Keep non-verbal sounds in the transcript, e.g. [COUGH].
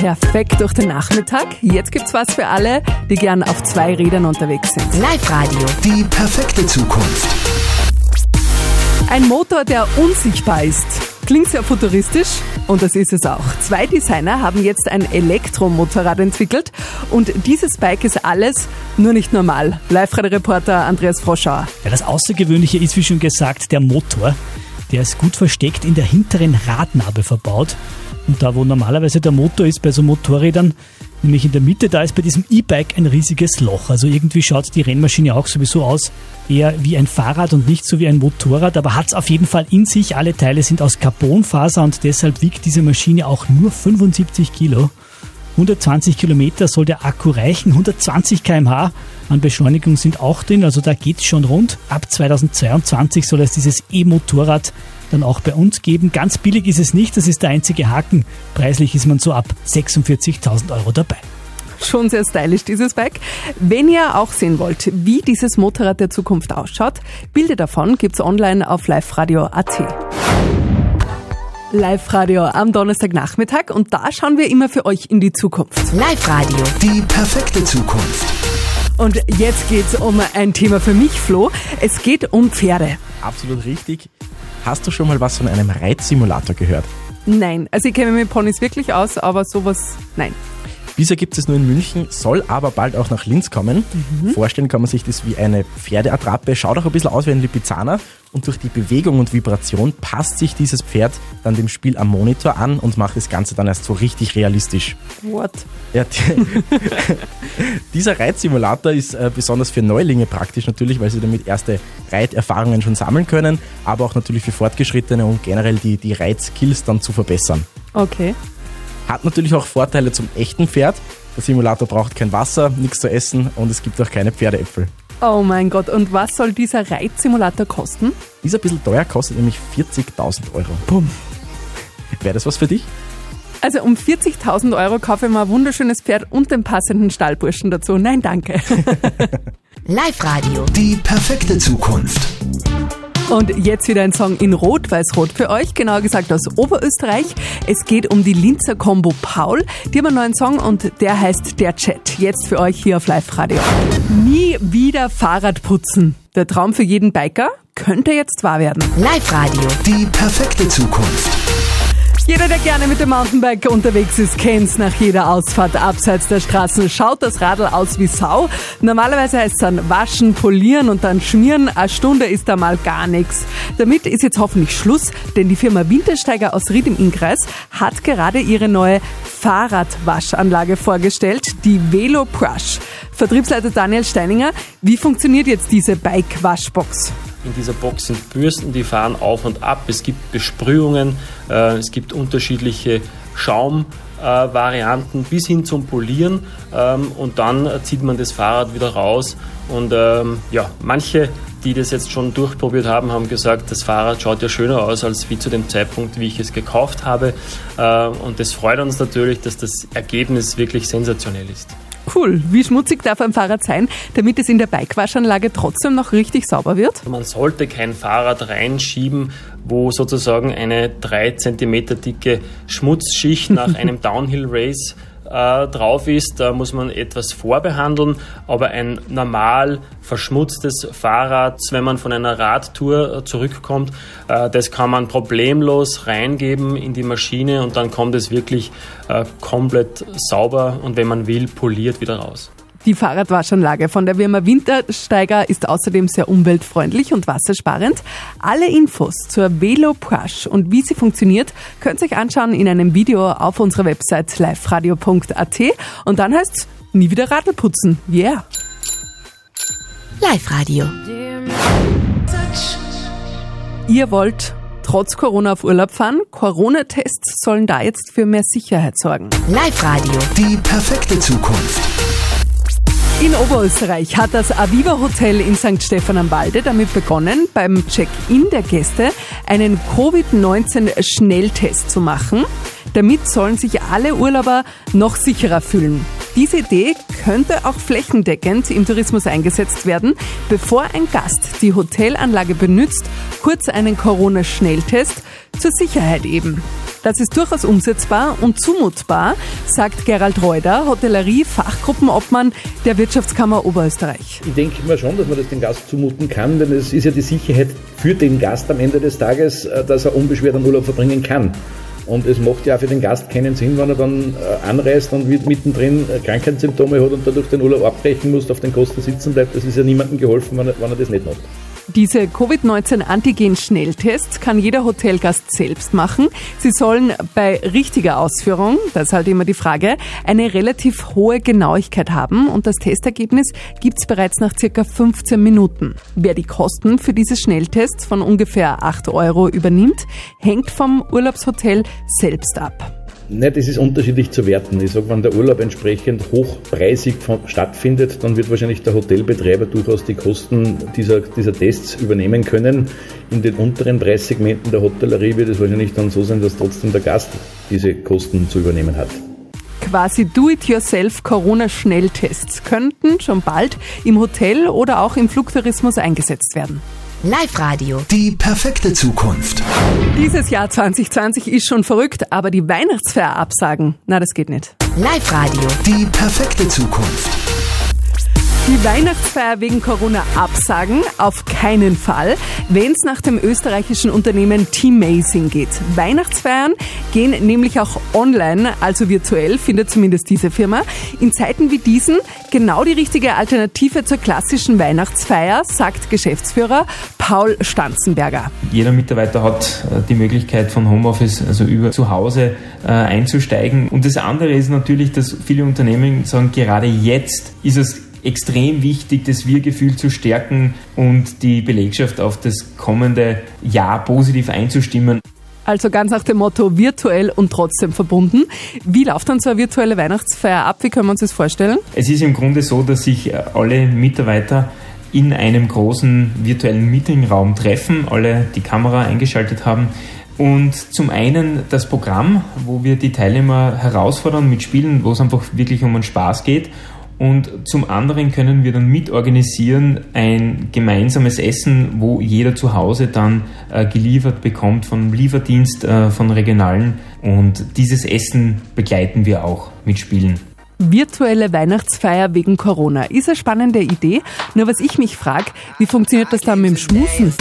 Perfekt durch den Nachmittag. Jetzt gibt's was für alle, die gern auf zwei Rädern unterwegs sind. Live-Radio. Die perfekte Zukunft. Ein Motor, der unsichtbar ist. Klingt sehr futuristisch und das ist es auch. Zwei Designer haben jetzt ein Elektromotorrad entwickelt und dieses Bike ist alles, nur nicht normal. Live-Radio-Reporter Andreas Froschauer. Ja, das Außergewöhnliche ist, wie schon gesagt, der Motor. Der ist gut versteckt in der hinteren Radnabe verbaut. Und da, wo normalerweise der Motor ist bei so Motorrädern, nämlich in der Mitte, da ist bei diesem E-Bike ein riesiges Loch. Also irgendwie schaut die Rennmaschine auch sowieso aus, eher wie ein Fahrrad und nicht so wie ein Motorrad, aber hat es auf jeden Fall in sich. Alle Teile sind aus Carbonfaser und deshalb wiegt diese Maschine auch nur 75 Kilo. 120 Kilometer soll der Akku reichen, 120 km/h an Beschleunigung sind auch drin, also da geht's schon rund. Ab 2022 soll es dieses E-Motorrad dann auch bei uns geben. Ganz billig ist es nicht, das ist der einzige Haken. Preislich ist man so ab 46.000 Euro dabei. Schon sehr stylisch, dieses Bike. Wenn ihr auch sehen wollt, wie dieses Motorrad der Zukunft ausschaut, Bilder davon gibt's online auf liveradio.at. Live-Radio am Donnerstagnachmittag und da schauen wir immer für euch in die Zukunft. Live-Radio. Die perfekte Zukunft. Und jetzt geht's um ein Thema für mich, Flo. Es geht um Pferde. Absolut richtig. Hast du schon mal was von einem Reitsimulator gehört? Nein, also ich kenne mich mit Ponys wirklich aus, aber sowas, nein. Bisher gibt es nur in München, soll aber bald auch nach Linz kommen. Vorstellen kann man sich das wie eine Pferdeattrappe, schaut auch ein bisschen aus wie ein Lipizzaner und durch die Bewegung und Vibration passt sich dieses Pferd dann dem Spiel am Monitor an und macht das Ganze dann erst so richtig realistisch. What? Ja, die, [LAUGHS] dieser Reitsimulator ist äh, besonders für Neulinge praktisch natürlich, weil sie damit erste Reiterfahrungen schon sammeln können, aber auch natürlich für Fortgeschrittene, um generell die, die Reitskills dann zu verbessern. Okay. Hat natürlich auch Vorteile zum echten Pferd. Der Simulator braucht kein Wasser, nichts zu essen und es gibt auch keine Pferdeäpfel. Oh mein Gott, und was soll dieser Reitsimulator kosten? Ist ein bisschen teuer, kostet nämlich 40.000 Euro. Bumm. Wäre das was für dich? Also um 40.000 Euro kaufe ich mir ein wunderschönes Pferd und den passenden Stallburschen dazu. Nein, danke. [LAUGHS] Live-Radio. Die perfekte Zukunft. Und jetzt wieder ein Song in Rot-Weiß-Rot für euch, genauer gesagt aus Oberösterreich. Es geht um die Linzer Combo Paul. Die haben einen neuen Song und der heißt Der Chat. Jetzt für euch hier auf Live-Radio. Nie wieder Fahrrad putzen. Der Traum für jeden Biker könnte jetzt wahr werden. Live-Radio. Die perfekte Zukunft. Jeder, der gerne mit dem Mountainbike unterwegs ist, kennt's nach jeder Ausfahrt abseits der Straßen. Schaut das Radl aus wie Sau. Normalerweise heißt es dann waschen, polieren und dann schmieren. Eine Stunde ist da mal gar nichts. Damit ist jetzt hoffentlich Schluss, denn die Firma Wintersteiger aus Ried im Innkreis hat gerade ihre neue Fahrradwaschanlage vorgestellt, die Velo Brush. Vertriebsleiter Daniel Steininger, wie funktioniert jetzt diese Bike-Waschbox? In dieser Box sind Bürsten, die fahren auf und ab. Es gibt Besprühungen, äh, es gibt unterschiedliche Schaumvarianten bis hin zum Polieren ähm, und dann zieht man das Fahrrad wieder raus. Und ähm, ja, manche, die das jetzt schon durchprobiert haben, haben gesagt, das Fahrrad schaut ja schöner aus als wie zu dem Zeitpunkt, wie ich es gekauft habe. Äh, und das freut uns natürlich, dass das Ergebnis wirklich sensationell ist. Cool. Wie schmutzig darf ein Fahrrad sein, damit es in der Bikewaschanlage trotzdem noch richtig sauber wird? Man sollte kein Fahrrad reinschieben, wo sozusagen eine 3 cm dicke Schmutzschicht nach [LAUGHS] einem Downhill Race äh, drauf ist. Da muss man etwas vorbehandeln, aber ein normal verschmutztes Fahrrad, wenn man von einer Radtour äh, zurückkommt, äh, das kann man problemlos reingeben in die Maschine und dann kommt es wirklich äh, komplett sauber und wenn man will, poliert wieder raus. Die Fahrradwaschanlage von der Firma Wintersteiger ist außerdem sehr umweltfreundlich und wassersparend. Alle Infos zur Velo Brush und wie sie funktioniert, könnt ihr euch anschauen in einem Video auf unserer Website liveradio.at und dann heißt's nie wieder Radl putzen. Yeah! Live-Radio. Ihr wollt trotz Corona auf Urlaub fahren? Corona-Tests sollen da jetzt für mehr Sicherheit sorgen. Live-Radio. Die perfekte Zukunft. In Oberösterreich hat das Aviva Hotel in St. Stephan am Walde damit begonnen, beim Check-in der Gäste einen Covid-19-Schnelltest zu machen. Damit sollen sich alle Urlauber noch sicherer fühlen. Diese Idee könnte auch flächendeckend im Tourismus eingesetzt werden, bevor ein Gast die Hotelanlage benutzt, kurz einen Corona-Schnelltest zur Sicherheit eben. Das ist durchaus umsetzbar und zumutbar, sagt Gerald Reuter, Hotellerie-Fachgruppenobmann der Wirtschaftskammer Oberösterreich. Ich denke mal schon, dass man das dem Gast zumuten kann, denn es ist ja die Sicherheit für den Gast am Ende des Tages, äh, dass er unbeschwert einen Urlaub verbringen kann. Und es macht ja auch für den Gast keinen Sinn, wenn er dann äh, anreist und mittendrin äh, Krankheitssymptome hat und dadurch den Urlaub abbrechen muss, auf den Kosten sitzen bleibt. Das ist ja niemandem geholfen, wenn er, wenn er das nicht macht. Diese Covid-19-Antigen-Schnelltests kann jeder Hotelgast selbst machen. Sie sollen bei richtiger Ausführung, das ist halt immer die Frage, eine relativ hohe Genauigkeit haben und das Testergebnis gibt's bereits nach circa 15 Minuten. Wer die Kosten für diese Schnelltests von ungefähr 8 Euro übernimmt, hängt vom Urlaubshotel selbst ab. Nein, das ist unterschiedlich zu werten. Ich sage, wenn der Urlaub entsprechend hochpreisig von, stattfindet, dann wird wahrscheinlich der Hotelbetreiber durchaus die Kosten dieser, dieser Tests übernehmen können. In den unteren Preissegmenten der Hotellerie wird es wahrscheinlich dann so sein, dass trotzdem der Gast diese Kosten zu übernehmen hat. Quasi Do-it-yourself Corona-Schnelltests könnten schon bald im Hotel oder auch im Flugtourismus eingesetzt werden. Live-Radio. Die perfekte Zukunft. Dieses Jahr 2020 ist schon verrückt, aber die Weihnachtsfeier absagen, na das geht nicht. Live-Radio. Die perfekte Zukunft. Die Weihnachtsfeier wegen Corona absagen? Auf keinen Fall, wenn es nach dem österreichischen Unternehmen Teamazing geht. Weihnachtsfeiern gehen nämlich auch online, also virtuell, findet zumindest diese Firma. In Zeiten wie diesen genau die richtige Alternative zur klassischen Weihnachtsfeier, sagt Geschäftsführer Paul Stanzenberger. Jeder Mitarbeiter hat äh, die Möglichkeit von Homeoffice, also über zu Hause äh, einzusteigen. Und das andere ist natürlich, dass viele Unternehmen sagen, gerade jetzt ist es extrem wichtig, das Wir-Gefühl zu stärken und die Belegschaft auf das kommende Jahr positiv einzustimmen. Also ganz nach dem Motto virtuell und trotzdem verbunden. Wie läuft dann so eine virtuelle Weihnachtsfeier ab? Wie können wir uns das vorstellen? Es ist im Grunde so, dass sich äh, alle Mitarbeiter in einem großen virtuellen Meetingraum treffen, alle die Kamera eingeschaltet haben und zum einen das Programm, wo wir die Teilnehmer herausfordern mit Spielen, wo es einfach wirklich um den Spaß geht und zum anderen können wir dann mitorganisieren ein gemeinsames Essen, wo jeder zu Hause dann äh, geliefert bekommt vom Lieferdienst äh, von Regionalen. Und dieses Essen begleiten wir auch mit Spielen. Virtuelle Weihnachtsfeier wegen Corona ist eine spannende Idee. Nur was ich mich frage, wie funktioniert das dann mit dem Schmusen?